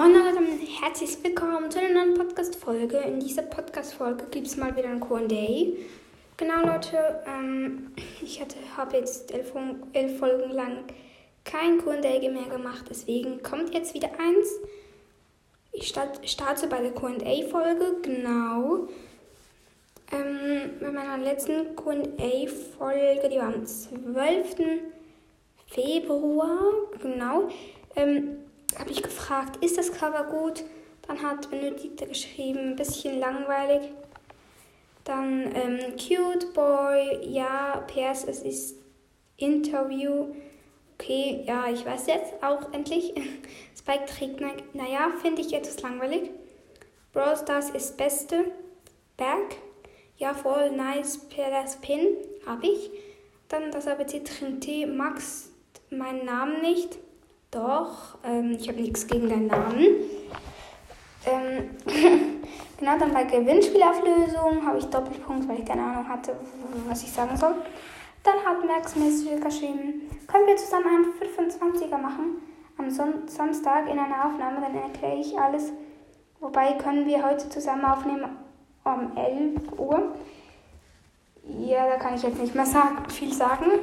Moin Leute und herzlich willkommen zu einer neuen Podcast-Folge. In dieser Podcast-Folge gibt es mal wieder ein QA. Genau, Leute, ähm, ich habe jetzt elf, elf, Folgen lang kein QA mehr gemacht, deswegen kommt jetzt wieder eins. Ich start, starte bei der QA-Folge, genau. Ähm, bei meiner letzten QA-Folge, die war am 12. Februar, genau. Ähm, habe ich gefragt, ist das Cover gut? Dann hat Benötigte geschrieben, ein bisschen langweilig. Dann ähm, Cute Boy, ja, PS, es ist Interview. Okay, ja, ich weiß jetzt auch endlich. Spike trägt, naja, finde ich etwas langweilig. Brawl Stars ist Beste. Berg, ja, voll nice. PS Pin, habe ich. Dann das ABC Trinité, Max, meinen Namen nicht. Doch, ähm, ich habe nichts gegen deinen Namen. Ähm, genau, dann bei Gewinnspielauflösung habe ich Doppelpunkt, weil ich keine Ahnung hatte, was ich sagen soll. Dann hat Max mir geschrieben, können wir zusammen einen 25er machen? Am Son Samstag in einer Aufnahme, dann erkläre ich alles. Wobei können wir heute zusammen aufnehmen um 11 Uhr. Ja, da kann ich jetzt nicht mehr sagen, viel sagen.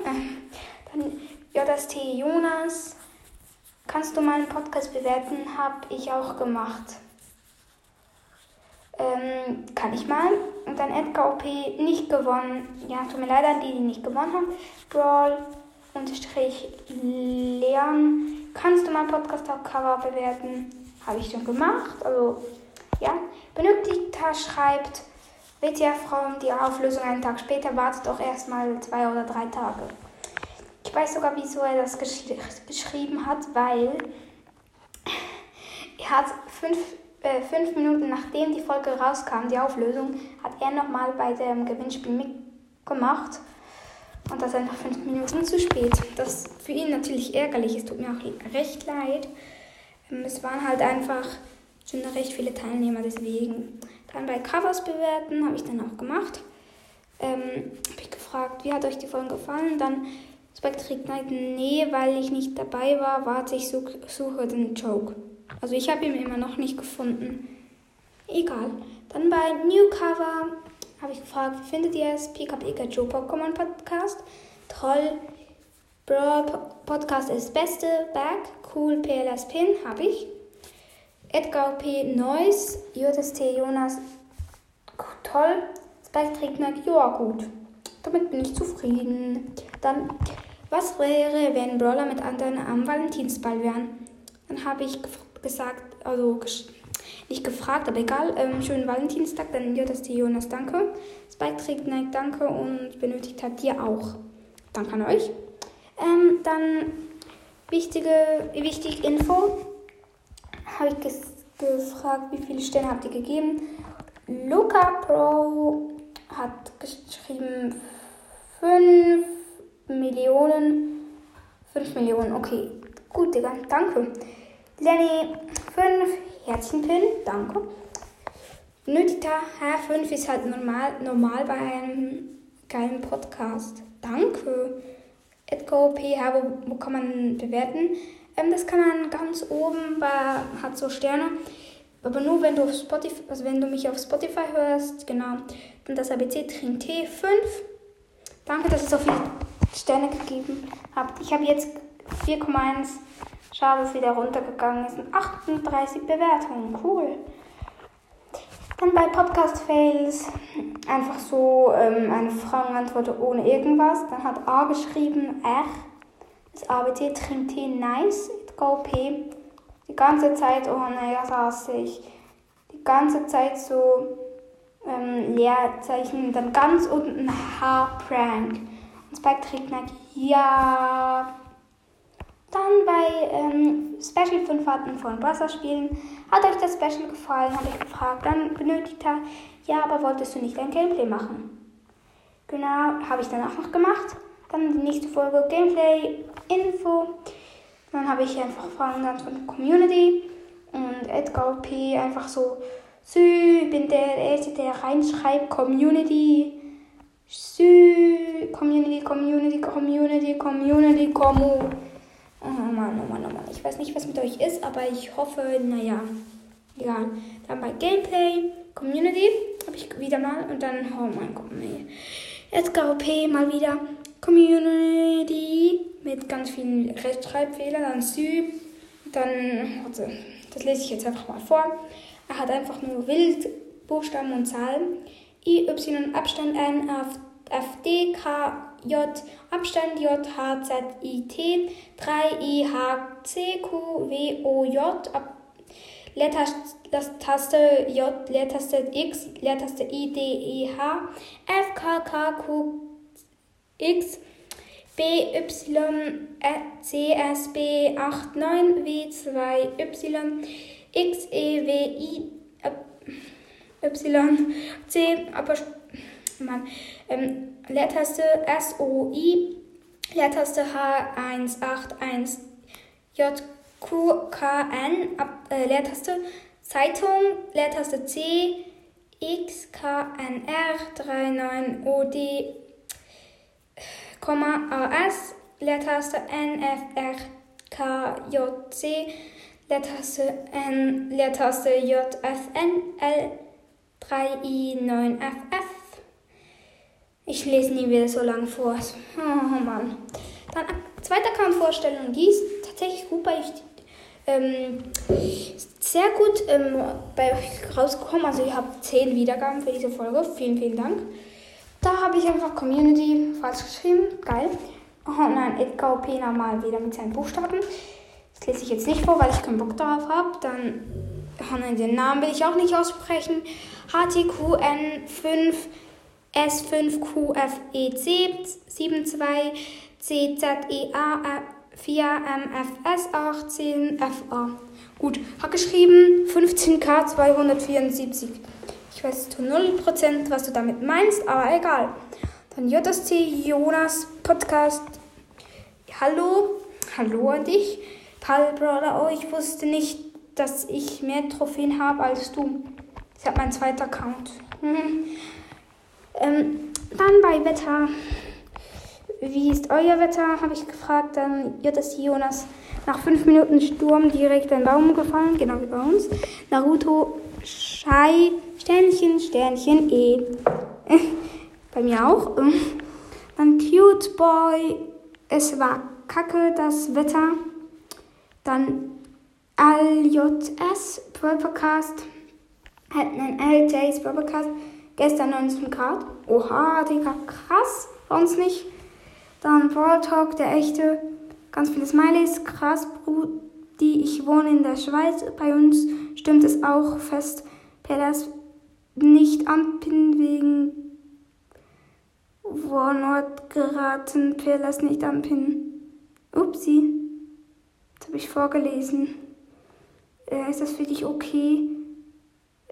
Dann JST Jonas, Kannst du meinen Podcast bewerten? Habe ich auch gemacht. Ähm, kann ich mal. Und dann Edgar OP nicht gewonnen. Ja, tut mir leid an die, die nicht gewonnen haben. Brawl unterstrich Leon. Kannst du meinen Podcast auf Cover bewerten? Habe ich schon gemacht. Also, ja. Benötigter schreibt, WTF-Frau, die Auflösung einen Tag später wartet doch erstmal zwei oder drei Tage. Ich weiß sogar, wieso er das geschrieben hat, weil er hat fünf, äh, fünf Minuten nachdem die Folge rauskam, die Auflösung, hat er nochmal bei dem Gewinnspiel mitgemacht. Und das einfach fünf Minuten zu spät. Das für ihn natürlich ärgerlich. Es tut mir auch recht leid. Ähm, es waren halt einfach schon recht viele Teilnehmer, deswegen. Dann bei Covers bewerten habe ich dann auch gemacht. Ähm, habe ich gefragt, wie hat euch die Folge gefallen? Dann Spectre Knight, nee, weil ich nicht dabei war, warte, ich such, suche den Joke. Also ich habe ihn immer noch nicht gefunden. Egal. Dann bei New Cover habe ich gefragt, wie findet ihr es? PKPK Joe Pokémon Podcast. Toll. Bro, Podcast ist beste. Back. Cool. PLS Pin habe ich. Edgar P. Noise. JST Jonas. Toll. Spectre Knight, ja gut. Damit bin ich zufrieden. Dann was wäre, wenn Brawler mit anderen am Valentinsball wären? Dann habe ich gesagt, also nicht gefragt, aber egal. Ähm, schönen Valentinstag, dann dir das die Jonas, danke. Spike trägt Nike, danke und benötigt hat dir auch. Danke an euch. Ähm, dann wichtige, wichtige Info. Habe ich gefragt, wie viele Sterne habt ihr gegeben? Luca Pro hat geschrieben 5 Millionen. 5 Millionen, okay. Gut, Digga, danke. Lenny, 5 Herzchenpin, danke. Nötigter H5 ist halt normal, normal bei einem geilen Podcast. Danke. Edgar PH, wo, wo kann man bewerten? Ähm, das kann man ganz oben bei, hat so Sterne. Aber nur wenn du auf Spotify, also wenn du mich auf Spotify hörst, genau. Dann das ABC Trin T 5. Danke, dass es so viele Sterne gegeben habt. Ich habe jetzt 4,1. Schade, dass wieder runtergegangen ist. Und 38 Bewertungen. Cool. Dann bei Podcast Fails einfach so ähm, eine Fragenantwort ohne irgendwas. Dann hat A geschrieben, R. Das ABT trinkt T nice. Go P. Die ganze Zeit, oh naja, saß ich. Die ganze Zeit so ähm, Leerzeichen. Dann ganz unten H Prank. Spike trägt Nike. Ja. Dann bei ähm, Special 5 Arten von Wasserspielen. Hat euch das Special gefallen? Habe ich gefragt. Dann benötigt er. Ja, aber wolltest du nicht ein Gameplay machen? Genau, habe ich dann auch noch gemacht. Dann die nächste Folge Gameplay, Info. Dann habe ich einfach Fragen ganz von der Community. Und Edgar P. einfach so. Sü, bin der Erste, der reinschreibt Community. Sü, Community, Community, Community, Community, Commu. Oh Mann, oh Mann, oh Mann. ich weiß nicht, was mit euch ist, aber ich hoffe, naja, egal. Dann bei Gameplay, Community habe ich wieder mal und dann, oh mein Gott, nee. Edgar OP mal wieder. Community mit ganz vielen Rechtschreibfehlern, dann Sü, dann, warte, das lese ich jetzt einfach mal vor. Er hat einfach nur wild Buchstaben und Zahlen. I, Y, Abstand N, F, F, D, K, J, Abstand J, H, Z, I, T, 3, I, H, C, Q, W, O, J, Ab Leertaste J, Leertaste X, Leertaste I, D, E, H, F, K, K, Q, X, B, Y, C, S, B, 8, 9, W, 2, Y, X, E, W, I, Y, C, aber Mann, ähm, Leertaste S, O, I, Leertaste H, 1, 8, 1, J, Q, K, N, ab, äh, Leertaste Zeitung, Leertaste C, X, K, N, R, 3, 9, O, D, Komma, AS, Leertaste N, F, R, K, J, C, Leertaste N, Leertaste J, F, N, L, 3, I, 9, F, F. Ich lese nie wieder so lange vor. Oh Mann. Dann zweiter Account-Vorstellung. Die ist tatsächlich gut bei euch. Ähm, sehr gut ähm, bei euch rausgekommen. Also ihr habt 10 Wiedergaben für diese Folge. Vielen, vielen Dank. Da habe ich einfach Community falsch geschrieben. Geil. Oh nein, Edgar OP nochmal wieder mit seinen Buchstaben. Das lese ich jetzt nicht vor, weil ich keinen Bock darauf habe. Dann, oh nein, den Namen will ich auch nicht aussprechen. HTQN5 S5QFEC 72CZEA 4MFS 18FA. Gut, hat geschrieben 15K274. Ich weiß zu 0%, was du damit meinst, aber egal. Dann JSC Jonas Podcast. Hallo, hallo an dich. Pal Brother, oh, ich wusste nicht, dass ich mehr Trophäen habe als du. Ich habe mein zweiter Account. Hm. Ähm, dann bei Wetter. Wie ist euer Wetter? Habe ich gefragt. Dann JSC Jonas. Nach fünf Minuten Sturm direkt ein Baum gefallen, genau wie bei uns. Naruto Schei Sternchen, Sternchen, E. bei mir auch. Dann Cute Boy. Es war kacke, das Wetter. Dann LJS Podcast. Hatten ein LJs Podcast. Gestern 19 Grad. Oha, Digga, krass. Bei uns nicht. Dann Brawl Talk, der echte. Ganz viele Smileys. Krass, Brudi. Ich wohne in der Schweiz. Bei uns stimmt es auch fest. Per das nicht anpinnen wegen Wohnort geraten. Per das nicht anpinnen. Upsi. Das habe ich vorgelesen. Äh, ist das für dich okay?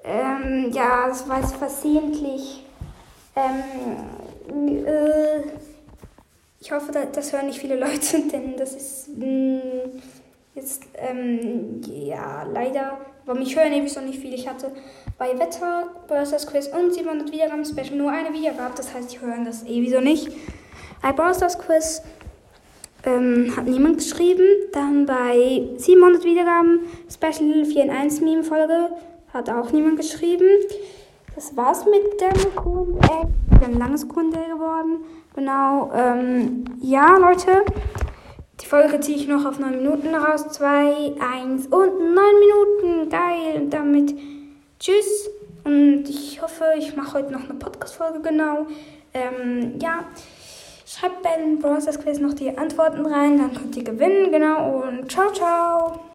Ähm, ja, das war jetzt versehentlich. Ähm, äh, ich hoffe, das hören nicht viele Leute, denn das ist mh, mm, jetzt, ähm, ja, leider. Aber mich hören sowieso nicht viele. Ich hatte bei Wetter, Bursters Quiz und 700 Wiedergaben Special nur eine Wiedergabe. Das heißt, ich höre das sowieso nicht. Bei Bursters Quiz ähm, hat niemand geschrieben. Dann bei 700 Wiedergaben Special 4 in 1 Meme Folge hat auch niemand geschrieben. Das war's mit dem Q&A. Ein langes Q&A geworden. Genau, ähm, ja, Leute. Die Folge ziehe ich noch auf 9 Minuten raus. 2, 1 und 9 Minuten. Geil. Und damit tschüss. Und ich hoffe, ich mache heute noch eine Podcast-Folge, genau. Ähm, ja. Schreibt bei den Browsers Quiz noch die Antworten rein, dann könnt ihr gewinnen, genau. Und ciao, ciao.